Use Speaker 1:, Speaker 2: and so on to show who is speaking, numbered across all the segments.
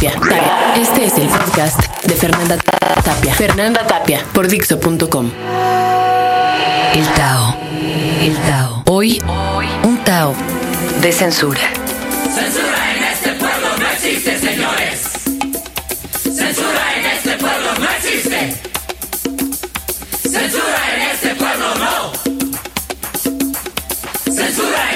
Speaker 1: Tapia. Este es el podcast de Fernanda Tapia. Fernanda Tapia por Dixo.com.
Speaker 2: El Tao. El Tao. Hoy, un Tao de censura.
Speaker 3: Censura en este pueblo no existe, señores. Censura en este pueblo no existe. Censura en este pueblo no. Censura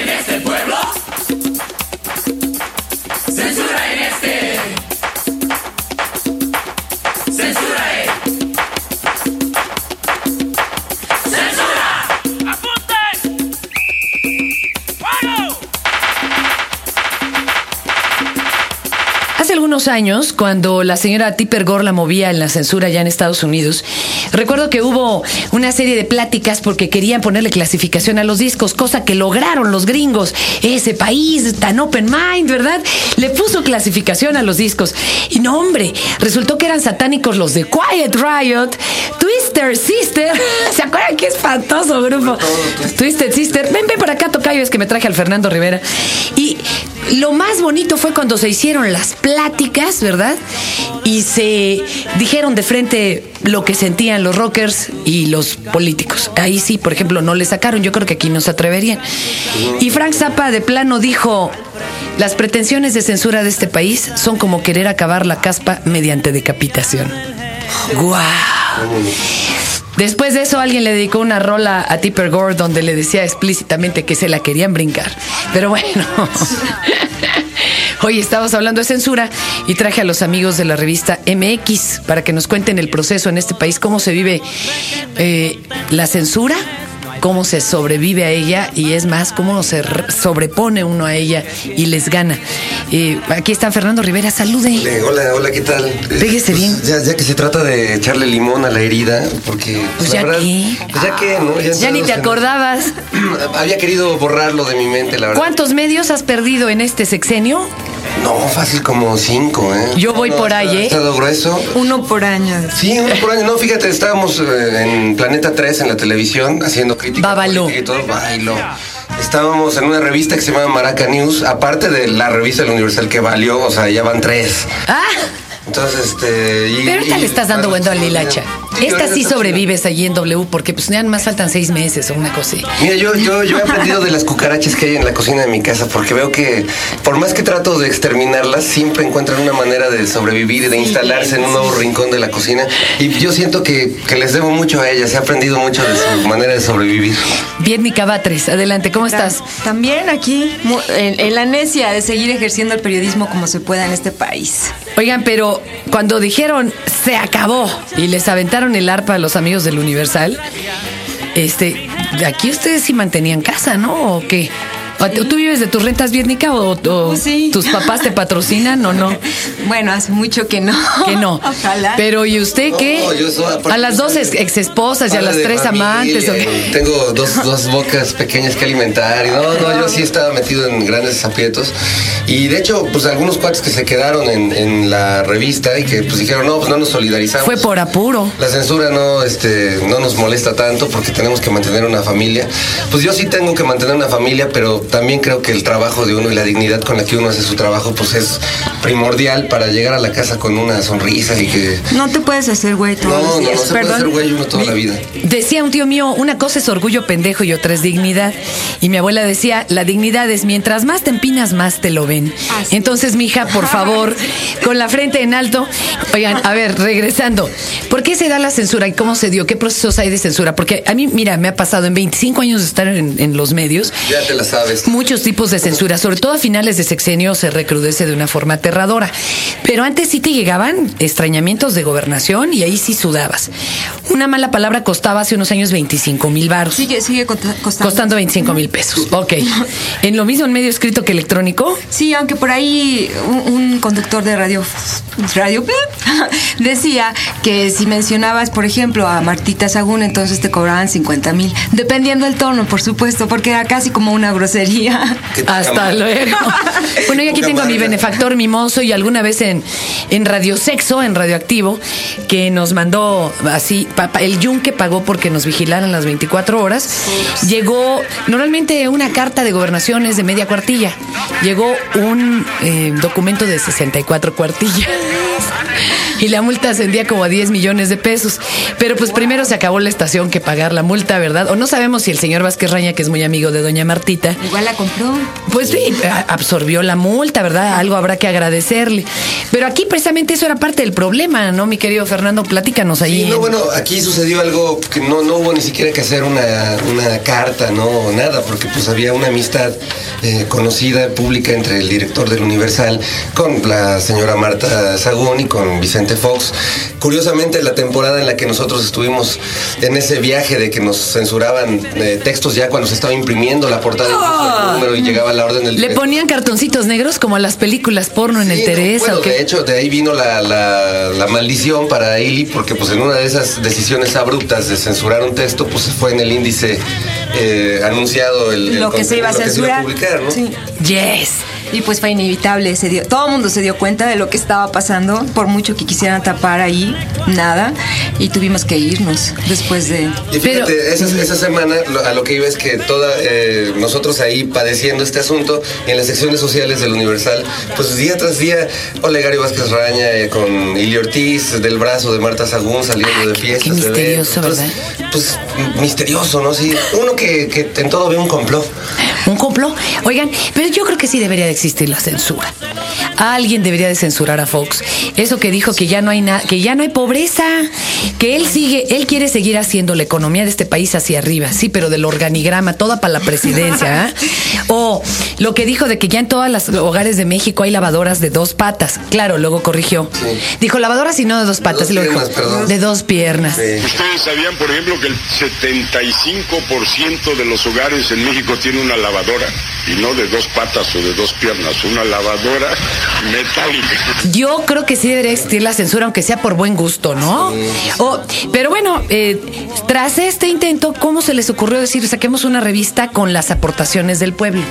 Speaker 2: Años, cuando la señora Tipper Gore la movía en la censura ya en Estados Unidos, recuerdo que hubo una serie de pláticas porque querían ponerle clasificación a los discos, cosa que lograron los gringos. Ese país tan open mind, ¿verdad? Le puso clasificación a los discos. Y no, hombre, resultó que eran satánicos los de Quiet Riot, Twister Sister. ¿Se acuerdan qué espantoso grupo? Twisted Sister. Ven, ven para acá, Tocayo, es que me traje al Fernando Rivera. Y lo más bonito fue cuando se hicieron las pláticas, ¿verdad? Y se dijeron de frente lo que sentían los rockers y los políticos. Ahí sí, por ejemplo, no le sacaron. Yo creo que aquí no se atreverían. Y Frank Zappa de plano dijo, las pretensiones de censura de este país son como querer acabar la caspa mediante decapitación. ¡Guau! Después de eso alguien le dedicó una rola a Tipper Gore donde le decía explícitamente que se la querían brincar. Pero bueno. Hoy estamos hablando de censura y traje a los amigos de la revista MX para que nos cuenten el proceso en este país, cómo se vive eh, la censura, cómo se sobrevive a ella y es más, cómo se re- sobrepone uno a ella y les gana. Eh, aquí está Fernando Rivera, salude.
Speaker 4: Eh, Hola, hola, ¿qué tal? Eh,
Speaker 2: Pégese
Speaker 4: pues,
Speaker 2: bien.
Speaker 4: Ya, ya que se trata de echarle limón a la herida, porque...
Speaker 2: Pues
Speaker 4: la
Speaker 2: ya
Speaker 4: verdad,
Speaker 2: qué.
Speaker 4: Pues ya que, ¿no?
Speaker 2: Ya ni te
Speaker 4: en-
Speaker 2: acordabas.
Speaker 4: Había querido borrarlo de mi mente, la verdad.
Speaker 2: ¿Cuántos medios has perdido en este sexenio?
Speaker 4: No, fácil como cinco, ¿eh?
Speaker 2: Yo voy
Speaker 4: No,
Speaker 2: por ahí, ¿eh?
Speaker 4: Estado grueso.
Speaker 5: Uno por año.
Speaker 4: Sí, uno por año. No, fíjate, estábamos eh, en Planeta 3 en la televisión haciendo crítica política y todo. Bailó. Estábamos en una revista que se llama Maraca News, aparte de la revista del Universal que valió, o sea, ya van tres.
Speaker 2: Ah,
Speaker 4: Entonces, este... y-
Speaker 2: pero ahorita
Speaker 4: y-
Speaker 2: le estás dando vuelo a Lilacha.
Speaker 4: Sí,
Speaker 2: Esta sí sobrevives allí en W porque pues ya más faltan seis meses o una cosa.
Speaker 4: Mira, yo, yo, yo he aprendido de las cucarachas que hay en la cocina de mi casa porque veo que por más que trato de exterminarlas, siempre encuentran una manera de sobrevivir y de instalarse en un nuevo rincón de la cocina. Y yo siento que, que les debo mucho a ellas, he aprendido mucho de su manera de sobrevivir.
Speaker 2: Bien, Cabatres, adelante, ¿cómo estás?
Speaker 5: También aquí, mu- en, en la necia de seguir ejerciendo el periodismo como se pueda en este país.
Speaker 2: Oigan, pero cuando dijeron se acabó y les aventaron el arpa a los amigos del Universal, este, aquí ustedes sí mantenían casa, ¿no? ¿O qué? ¿O ¿Tú vives de tus rentas vietnica o, o
Speaker 5: Pues sí.
Speaker 2: tus papás te patrocinan o no?
Speaker 5: Bueno, hace mucho que no.
Speaker 2: Que no.
Speaker 5: Ojalá.
Speaker 2: Pero ¿y usted qué?
Speaker 4: No, yo soy-
Speaker 2: a las dos ex, esposas y a las tres
Speaker 4: familia,
Speaker 2: amantes. ¿o qué?
Speaker 4: y Tengo dos, dos bocas pequeñas que alimentar. Y no, no, yo sí estaba metido en grandes aprietos. Y de hecho, pues algunos cuates que se quedaron en, en la revista y que pues dijeron, no, pues no nos solidarizamos.
Speaker 2: Fue por apuro.
Speaker 4: La censura no, este, no nos molesta tanto porque tenemos que mantener una familia. Pues yo sí tengo que mantener una familia, pero también creo que el trabajo de uno y la dignidad con la que uno hace su trabajo, pues es primordial para llegar a la casa con una sonrisa y que...
Speaker 5: No te puedes hacer güey todos
Speaker 4: No,
Speaker 5: los
Speaker 4: no, no se puede ser güey uno toda la vida.
Speaker 2: Decía un tío mío, una cosa es orgullo pendejo y otra es dignidad. Y mi abuela decía, la dignidad es mientras más te empinas, más te lo ven.
Speaker 5: Así
Speaker 2: Entonces, mija, por favor, con la frente en alto. Oigan, a ver, regresando. ¿Por qué se da la censura y cómo se dio? ¿Qué procesos hay de censura? Porque a mí, mira, me ha pasado en 25 años de estar en, en los medios.
Speaker 4: Ya te la sabes.
Speaker 2: Muchos tipos de censura, sobre todo a finales de sexenio se recrudece de una forma aterradora. Pero antes sí te llegaban extrañamientos de gobernación y ahí sí sudabas. Una mala palabra costaba hace unos años 25 mil baros.
Speaker 5: Sigue, sigue costando.
Speaker 2: Costando 25 mil pesos. Ok. En lo mismo en medio escrito que electrónico.
Speaker 5: Sí, aunque por ahí un, un conductor de radio, radio decía que si mencionabas, por ejemplo, a Martita Sagún, entonces te cobraban 50 mil, dependiendo del tono, por supuesto, porque era casi como una grosería.
Speaker 2: Hasta luego. Bueno, y aquí tengo a mi benefactor mimoso y alguna vez en, en Radio Sexo, en Radioactivo, que nos mandó así, pa- pa- el yunque pagó porque nos vigilaran las 24 horas. Llegó normalmente una carta de gobernaciones de media cuartilla. Llegó un eh, documento de 64 cuartillas. Y la multa ascendía como a 10 millones de pesos. Pero pues primero se acabó la estación que pagar la multa, ¿verdad? O no sabemos si el señor Vázquez Raña, que es muy amigo de doña Martita,
Speaker 5: Igual la compró.
Speaker 2: pues sí, absorbió la multa, ¿verdad? Algo habrá que agradecerle. Pero aquí precisamente eso era parte del problema, ¿no, mi querido Fernando? Platícanos ahí.
Speaker 4: Sí, no, bueno, aquí sucedió algo que no, no hubo ni siquiera que hacer una, una carta, no, nada, porque pues había una amistad eh, conocida, pública, entre el director del Universal con la señora Marta Sagún y con Vicente Fox. Curiosamente, la temporada en la que nosotros estuvimos en ese viaje de que nos censuraban eh, textos ya cuando se estaba imprimiendo la portada del número y llegaba la orden del
Speaker 2: ¿Le ponían cartoncitos negros como a las películas porno en el
Speaker 4: no,
Speaker 2: Teresa
Speaker 4: bueno,
Speaker 2: o qué?
Speaker 4: de hecho, de ahí vino la, la- la maldición para Ili, porque pues en una de esas decisiones abruptas de censurar un texto, pues fue en el índice eh, anunciado el, el
Speaker 5: Lo que se iba a
Speaker 4: contenido, lo que se iba
Speaker 5: censurar.
Speaker 4: publicar, ¿no?
Speaker 5: Sí.
Speaker 2: Yes.
Speaker 5: Y pues fue inevitable, se dio, todo el mundo se dio cuenta de lo que estaba pasando, por mucho que quisieran tapar ahí, nada, y tuvimos que irnos después de...
Speaker 4: Y fíjate,
Speaker 2: Pero-
Speaker 4: esa, esa semana a lo que iba es que toda eh, nosotros ahí padeciendo este asunto en las secciones sociales del Universal, pues día tras día, Olegario Vázquez Raña eh, con Ili Ortiz del brazo de Marta Sagún saliendo de fiestas.
Speaker 2: qué misterioso. ¿verdad?
Speaker 4: Pues misterioso, ¿no? Sí, uno que, que en todo ve un complot.
Speaker 2: ¿Un complot? Oigan, pero yo creo que sí debería de existir la censura. Alguien debería de censurar a Fox. Eso que dijo que ya no hay nada, que ya no hay pobreza, que él sigue, él quiere seguir haciendo la economía de este país hacia arriba, sí, pero del organigrama, toda para la presidencia. ¿ah? O lo que dijo de que ya en todos los hogares de México hay lavadoras de dos patas. Claro, luego corrigió. Dijo lavadoras y no de dos patas,
Speaker 4: dos
Speaker 2: luego dijo,
Speaker 4: piernas,
Speaker 2: de dos piernas.
Speaker 4: Sí.
Speaker 6: Ustedes sabían, por ejemplo, que el 75% de los hogares en México tiene una lavadora y no de dos patas o de dos piernas, una lavadora.
Speaker 2: Yo creo que sí debería existir la censura, aunque sea por buen gusto, ¿no? O- pero bueno, eh, tras este intento, ¿cómo se les ocurrió decir saquemos una revista con las aportaciones del pueblo?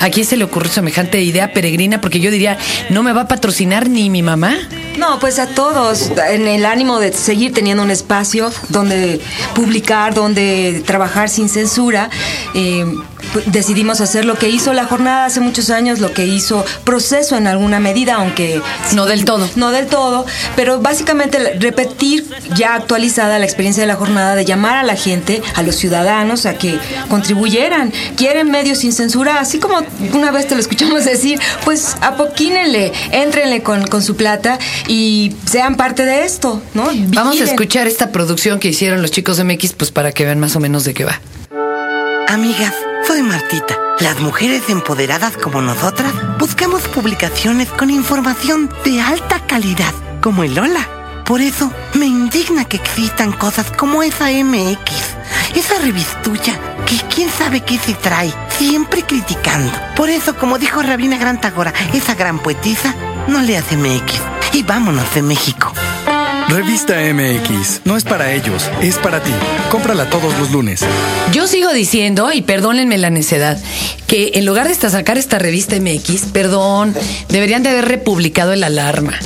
Speaker 2: ¿A quién se le ocurrió semejante idea peregrina? Porque yo diría, no me va a patrocinar ni mi mamá.
Speaker 5: No, pues a todos, en el ánimo de seguir teniendo un espacio donde publicar, donde trabajar sin censura, eh, pu- decidimos hacer lo que hizo la jornada hace muchos años, lo que hizo proceso en alguna medida, aunque...
Speaker 2: No del todo.
Speaker 5: No del todo, pero básicamente repetir ya actualizada la experiencia de la jornada, de llamar a la gente, a los ciudadanos, a que contribuyeran. Quieren medios sin censura, así como una vez te lo escuchamos decir, pues apoquínenle, éntrenle con, con su plata y sean parte de esto, ¿no?
Speaker 2: Vamos a escuchar esta producción que hicieron los chicos de MX, pues para que vean más o menos de qué va.
Speaker 7: Amigas, soy Martita. Las mujeres empoderadas como nosotras buscamos publicaciones con información de alta calidad, como el Lola. Por eso me indigna que existan cosas como esa MX, esa revistucha que quién sabe qué se trae, siempre criticando. Por eso, como dijo Rabina Gran Tagora, esa gran poetisa no le hace MX. Y vámonos de México.
Speaker 8: Revista MX, no es para ellos, es para ti. Cómprala todos los lunes.
Speaker 2: Yo sigo diciendo, y perdónenme la necedad, que en lugar de sacar esta revista MX, perdón, deberían de haber republicado el alarma.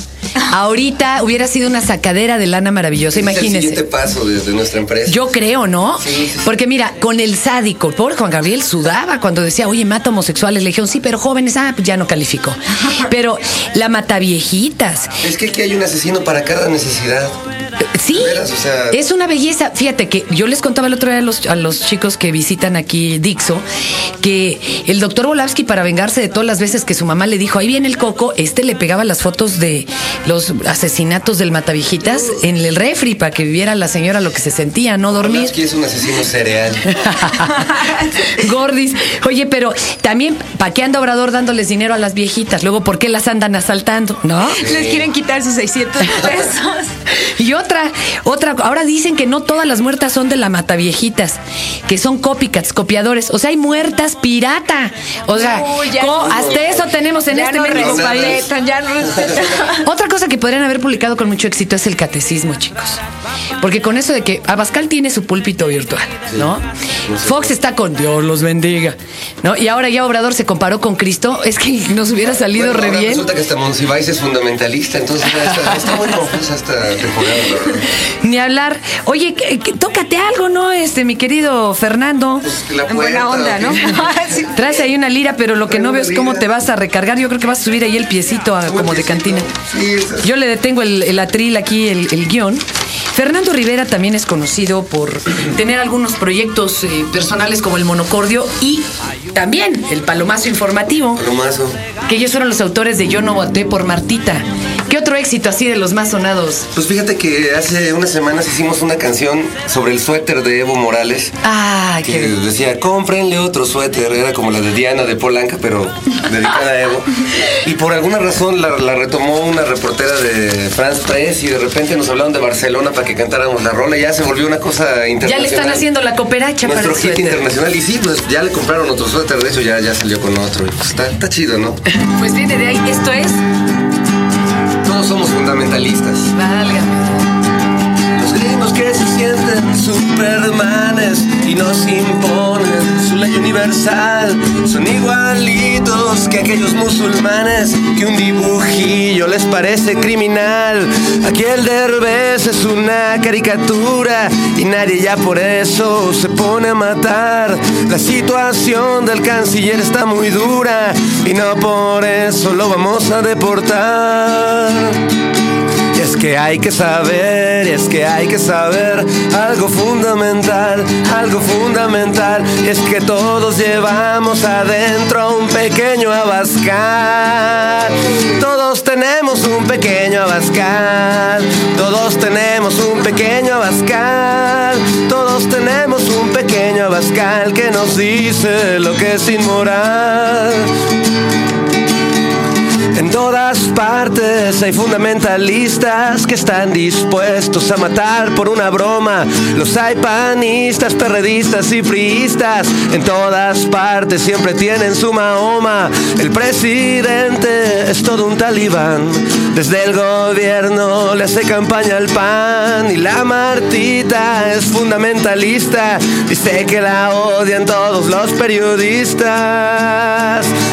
Speaker 2: Ahorita hubiera sido una sacadera de lana maravillosa,
Speaker 4: Es el siguiente
Speaker 2: imagínense.
Speaker 4: paso de, de nuestra empresa.
Speaker 2: Yo creo, ¿no?
Speaker 4: Sí.
Speaker 2: Porque mira, con el sádico, pobre Juan Gabriel sudaba cuando decía, oye, mata homosexuales. Le dijeron, sí, pero jóvenes, ah, pues ya no calificó. Pero la mata viejitas.
Speaker 4: Es que aquí hay un asesino para cada necesidad.
Speaker 2: Sí,
Speaker 4: veras, o sea-
Speaker 2: es una belleza. Fíjate que yo les contaba el otro día a los, a los chicos que visitan aquí Dixo que el doctor Volavsky, para vengarse de todas las veces que su mamá le dijo, ahí viene el coco, este le pegaba las fotos de los asesinatos del Matavijitas en el refri para que viviera la señora lo que se sentía, no dormir.
Speaker 4: Polanski es un asesino cereal.
Speaker 2: Gordis. Oye, pero también, ¿para qué anda Obrador dándoles dinero a las viejitas? Luego, ¿por qué las andan asaltando? ¿No?
Speaker 5: Les quieren quitar sus 600 pesos.
Speaker 2: Y otra, otra, ahora dicen que no todas las muertas son de la mataviejitas, que son copycats, copiadores. O sea, hay muertas pirata. O sea,
Speaker 5: Uy, ya
Speaker 2: co-
Speaker 5: no.
Speaker 2: hasta eso tenemos en
Speaker 5: ya
Speaker 2: este
Speaker 5: no
Speaker 2: mendigo país.
Speaker 5: no.
Speaker 2: Otra cosa que podrían haber publicado con mucho éxito es el catecismo, chicos. Porque con eso de que Abascal tiene su púlpito virtual, ¿no? Fox está con Dios los bendiga, ¿no? Y ahora ya Obrador se comparó con Cristo, es que nos hubiera salido
Speaker 4: Bueno,
Speaker 2: re
Speaker 4: ahora
Speaker 2: bien.
Speaker 4: Resulta que hasta Monsiváis es fundamentalista, entonces ya está, está muy confusa esta temporada.
Speaker 2: Ni hablar. Oye, que- que- tócate algo, ¿no? Este, mi querido Fernando.
Speaker 4: Pues, la
Speaker 5: En buena onda, ¿no? Sí.
Speaker 2: Traes ahí una lira, pero lo que no veo es cómo te vas a recargar. Yo creo que vas a subir ahí el piecito a- como de cantina.
Speaker 4: Sí,
Speaker 2: Yo le detengo el, el atril aquí, el, el guion. Fernando Rivera también es conocido por tener algunos proyectos eh, personales como el monocordio y también el palomazo informativo,
Speaker 4: Palomazo.
Speaker 2: que ellos fueron los autores de Yo no voté por Martita. ¿Qué otro éxito así de los más sonados?
Speaker 4: Pues fíjate que hace unas semanas hicimos una canción sobre el suéter de Evo Morales.
Speaker 2: Ah,
Speaker 4: Que
Speaker 2: qué
Speaker 4: decía, cómprenle otro suéter. Era como la de Diana de Polanca, pero dedicada a Evo. Y por alguna razón la, la retomó una reportera de France Press y de repente nos hablaron de Barcelona para que cantáramos la rola. Y ya se volvió una cosa
Speaker 2: Ya
Speaker 4: internacional.
Speaker 2: le están haciendo la cooperacha para
Speaker 4: Nuestro
Speaker 2: el
Speaker 4: hit
Speaker 2: suéter.
Speaker 4: internacional. Y sí, pues ya le compraron otro suéter de eso, ya, ya salió con otro. Y pues está, está chido, ¿no?
Speaker 2: Pues viene de ahí. Esto es.
Speaker 4: Todos somos fundamentalistas.
Speaker 2: Válgame.
Speaker 4: Los gringos que se sienten supermanes son igualitos que aquellos musulmanes que un dibujillo les parece criminal. Aquí el derbez es una caricatura y nadie ya por eso se pone a matar. La situación del canciller está muy dura y no por eso lo vamos a deportar. Es que hay que saber, es que hay que saber algo fundamental, algo fundamental. Es que todos llevamos adentro un pequeño abascal. Todos tenemos un pequeño abascal. Todos tenemos un pequeño abascal. Todos tenemos un pequeño abascal que nos dice lo que es inmoral. En todas partes hay fundamentalistas que están dispuestos a matar por una broma. Los hay panistas, perredistas y priistas. En todas partes siempre tienen su Mahoma. El presidente es todo un talibán. Desde el gobierno le hace campaña al pan. Y la Martita es fundamentalista. Dice que la odian todos los periodistas.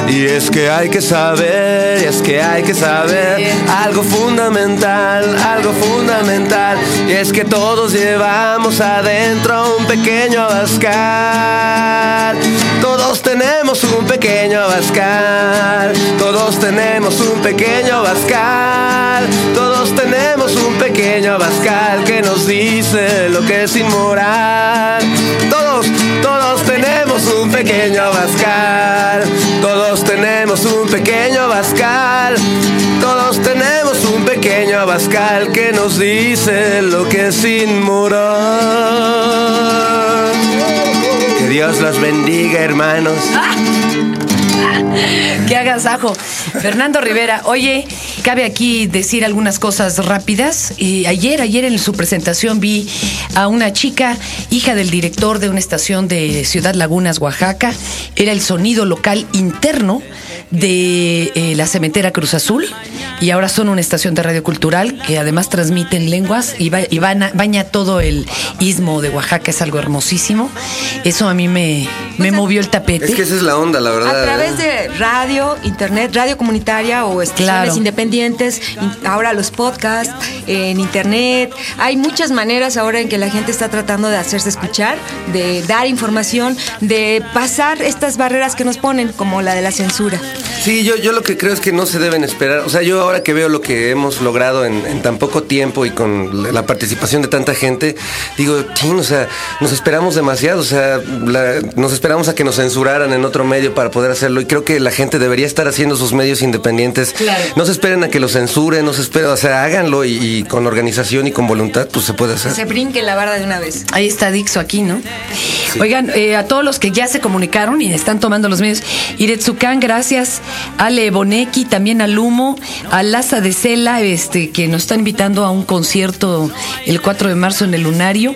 Speaker 4: Y es que hay que saber, y es que hay que saber algo fundamental, algo fundamental. Y es que todos llevamos adentro un pequeño abascal. Todos tenemos un pequeño abascal. Todos tenemos un pequeño abascal. Todos tenemos un pequeño abascal que nos dice lo que es inmoral. Todos, todos tenemos un pequeño abascal. Todos tenemos un pequeño abascal. Todos tenemos un pequeño abascal que nos dice lo que es inmoral. Que Dios los bendiga, hermanos.
Speaker 2: Que agasajo. Fernando Rivera, oye, cabe aquí decir algunas cosas rápidas. Y ayer, ayer en su presentación vi a una chica, hija del director de una estación de Ciudad Lagunas, Oaxaca. Era el sonido local interno de eh, la cementera Cruz Azul y ahora son una estación de radio cultural que además transmiten lenguas y, va- y van a- baña todo el istmo de Oaxaca, es algo hermosísimo. Eso a mí me, me movió el tapete.
Speaker 4: Es que esa es la onda, la verdad.
Speaker 5: A través
Speaker 4: ¿eh?
Speaker 5: de radio, internet, radio comunitaria o estaciones
Speaker 2: Claro.
Speaker 5: independientes, ahora los podcasts, en internet. Hay muchas maneras ahora en que la gente está tratando de hacerse escuchar, de dar información, de pasar estas barreras que nos ponen, como la de la censura.
Speaker 4: Sí, yo, yo lo que creo es que no se deben esperar. O sea, yo ahora que veo lo que hemos logrado en, en tan poco tiempo y con la- participación de tanta gente, digo, chin, o sea, nos esperamos demasiado. O sea, la- nos esperamos a que nos censuraran en otro medio para poder hacerlo. Y creo que la gente debería estar haciendo sus medios independientes.
Speaker 2: Claro.
Speaker 4: No se esperen a que los censuren, no se esperen, o sea, háganlo y, y con organización y con voluntad, pues se puede hacer.
Speaker 5: Se brinque la barda de una vez.
Speaker 2: Ahí está Dixo aquí, ¿no? Oigan, eh, a todos los que ya se comunicaron y están tomando los medios, Iretsukan, gracias, Ale Bonecki, también al Humo, a Laza de Cela, este, que nos están invitando a un concierto el 4 de marzo en el Lunario,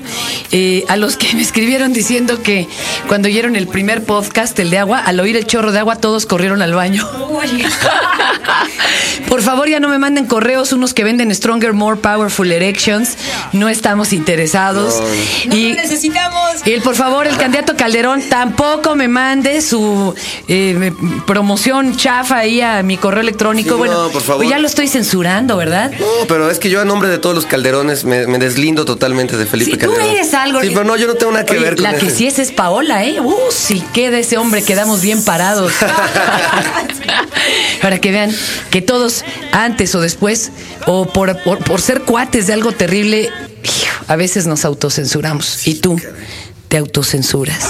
Speaker 2: eh, a los que me escribieron diciendo que cuando oyeron el primer podcast, el de agua, al oír el chorro de agua, todos corrieron al baño. Por favor, ya no me manden correos, unos que venden Stronger, More Powerful Erections. No estamos interesados.
Speaker 5: No
Speaker 2: y,
Speaker 5: lo necesitamos.
Speaker 2: y el, por favor, el candidato Calderón tampoco me mande su eh, me- promoción chafa ahí a mi correo electrónico.
Speaker 4: Sí,
Speaker 2: bueno,
Speaker 4: no, por favor.
Speaker 2: pues ya lo estoy censurando, ¿verdad?
Speaker 4: No, pero es que yo a nombre de todos los calderones me, me deslindo totalmente de Felipe
Speaker 2: Sí, tú
Speaker 4: Calderón.
Speaker 2: eres algo.
Speaker 4: Sí, pero no, yo no tengo nada que
Speaker 2: Oye,
Speaker 4: ver con
Speaker 2: La que
Speaker 4: ese.
Speaker 2: sí es es Paola, ¿eh? Uh, sí queda ese hombre, quedamos bien parados. Para que vean que todos, antes o después, o por, por, por ser cuates de algo terrible, a veces nos autocensuramos. Y tú te autocensuras.